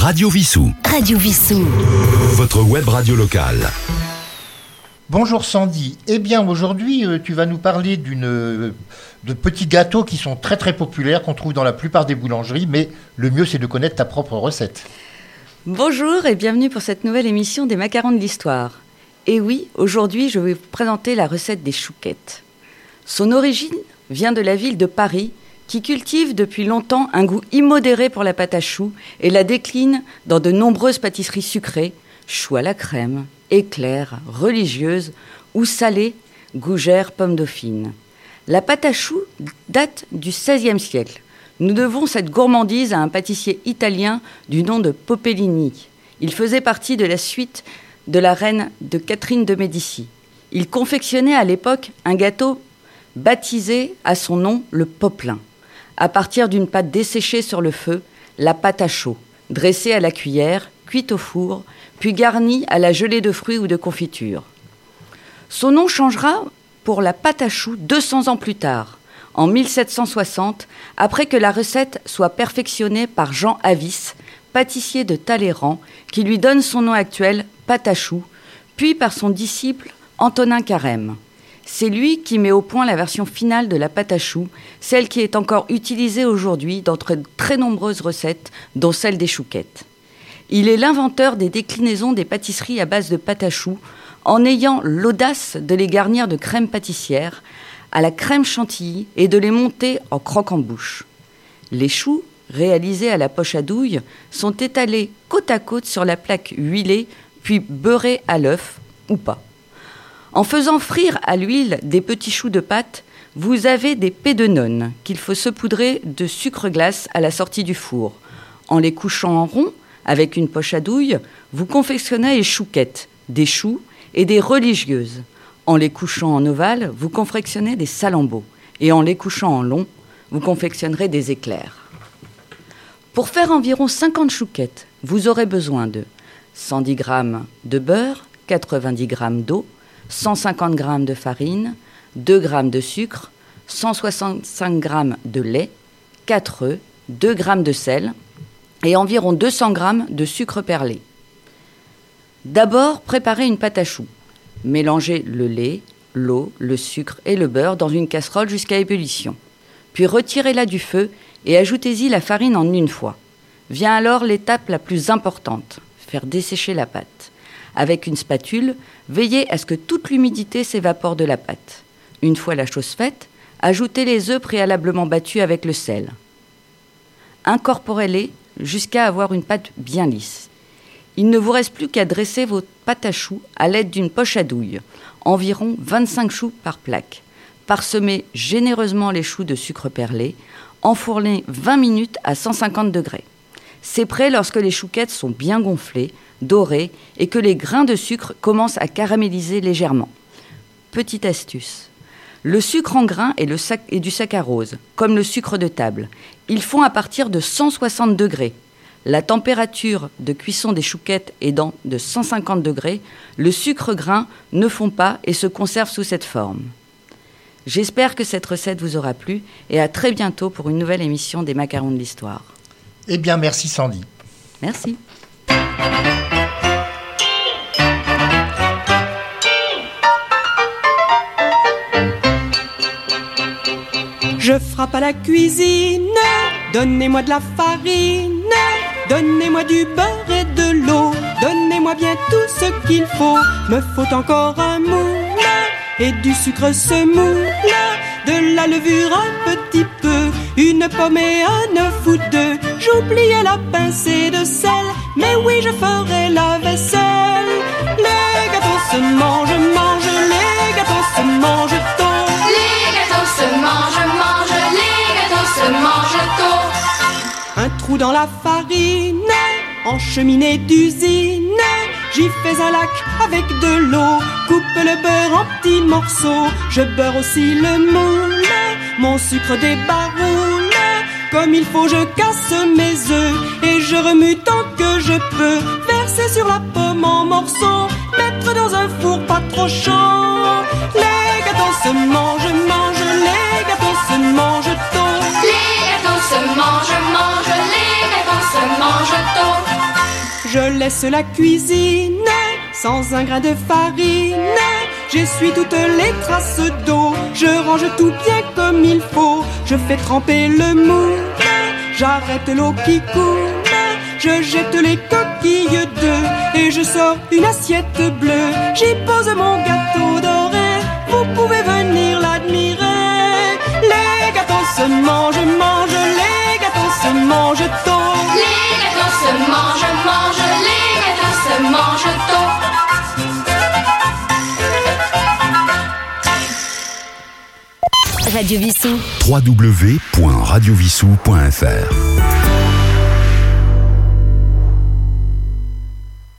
Radio Vissou. Radio Vissou. Votre web radio locale. Bonjour Sandy. Eh bien aujourd'hui euh, tu vas nous parler d'une euh, de petits gâteaux qui sont très très populaires qu'on trouve dans la plupart des boulangeries, mais le mieux c'est de connaître ta propre recette. Bonjour et bienvenue pour cette nouvelle émission des macarons de l'histoire. Et oui, aujourd'hui je vais vous présenter la recette des chouquettes. Son origine vient de la ville de Paris qui cultive depuis longtemps un goût immodéré pour la pâte à choux et la décline dans de nombreuses pâtisseries sucrées, choux à la crème, éclairs, religieuses ou salées, gougères, pommes dauphines. La pâte à choux date du XVIe siècle. Nous devons cette gourmandise à un pâtissier italien du nom de Popellini. Il faisait partie de la suite de la reine de Catherine de Médicis. Il confectionnait à l'époque un gâteau baptisé à son nom le poplin à partir d'une pâte desséchée sur le feu, la pâte à chaud, dressée à la cuillère, cuite au four, puis garnie à la gelée de fruits ou de confiture. Son nom changera pour la pâte à choux 200 ans plus tard, en 1760, après que la recette soit perfectionnée par Jean Avis, pâtissier de Talleyrand, qui lui donne son nom actuel, pâte à choux, puis par son disciple Antonin Carême. C'est lui qui met au point la version finale de la pâte à choux, celle qui est encore utilisée aujourd'hui dans de très nombreuses recettes, dont celle des chouquettes. Il est l'inventeur des déclinaisons des pâtisseries à base de pâte à choux, en ayant l'audace de les garnir de crème pâtissière, à la crème chantilly et de les monter en croque-en-bouche. Les choux, réalisés à la poche à douille, sont étalés côte à côte sur la plaque huilée, puis beurrés à l'œuf ou pas. En faisant frire à l'huile des petits choux de pâte, vous avez des pédenones qu'il faut saupoudrer de sucre glace à la sortie du four. En les couchant en rond, avec une poche à douille, vous confectionnez les chouquettes, des choux et des religieuses. En les couchant en ovale, vous confectionnez des salambeaux. Et en les couchant en long, vous confectionnerez des éclairs. Pour faire environ 50 chouquettes, vous aurez besoin de 110 g de beurre, 90 g d'eau, 150 g de farine, 2 g de sucre, 165 g de lait, 4 œufs, 2 g de sel et environ 200 g de sucre perlé. D'abord, préparez une pâte à choux. Mélangez le lait, l'eau, le sucre et le beurre dans une casserole jusqu'à ébullition. Puis retirez-la du feu et ajoutez-y la farine en une fois. Vient alors l'étape la plus importante, faire dessécher la pâte. Avec une spatule, veillez à ce que toute l'humidité s'évapore de la pâte. Une fois la chose faite, ajoutez les œufs préalablement battus avec le sel. Incorporez-les jusqu'à avoir une pâte bien lisse. Il ne vous reste plus qu'à dresser vos pâtes à choux à l'aide d'une poche à douille, environ 25 choux par plaque. Parsemez généreusement les choux de sucre perlé, enfournez 20 minutes à 150 degrés. C'est prêt lorsque les chouquettes sont bien gonflées, dorées et que les grains de sucre commencent à caraméliser légèrement. Petite astuce. Le sucre en grains est, du saccharose, comme le sucre de table. Ils font à partir de 160 degrés. La température de cuisson des chouquettes étant de 150 degrés, le sucre grain ne fond pas et se conserve sous cette forme. J'espère que cette recette vous aura plu et à très bientôt pour une nouvelle émission des macarons de l'histoire. Eh bien, merci Sandy. Merci. À la cuisine, donnez-moi de la farine, donnez-moi du beurre et de l'eau, donnez-moi bien tout ce qu'il faut. Me faut encore un moule et du sucre semoule, de la levure un petit peu, une pomme et un œuf ou deux. J'oubliais la pincée de sel, mais oui, je ferai la vaisselle. Les gâteaux se mangent, dans la farine, en cheminée d'usine. J'y fais un lac avec de l'eau, coupe le beurre en petits morceaux. Je beurre aussi le moule, mon sucre débaroule. Comme il faut, je casse mes œufs et je remue tant que je peux. Verser sur la pomme en morceaux, mettre dans un four pas trop chaud. Les gâteaux se mangent, laisse la cuisine sans un grain de farine. J'essuie toutes les traces d'eau. Je range tout bien comme il faut. Je fais tremper le moule. J'arrête l'eau qui coule. Je jette les coquilles d'œufs et je sors une assiette bleue. J'y pose mon gâteau doré. Vous pouvez venir l'admirer. Les gâteaux se mangent. Radio Vissou. www.radiovissou.fr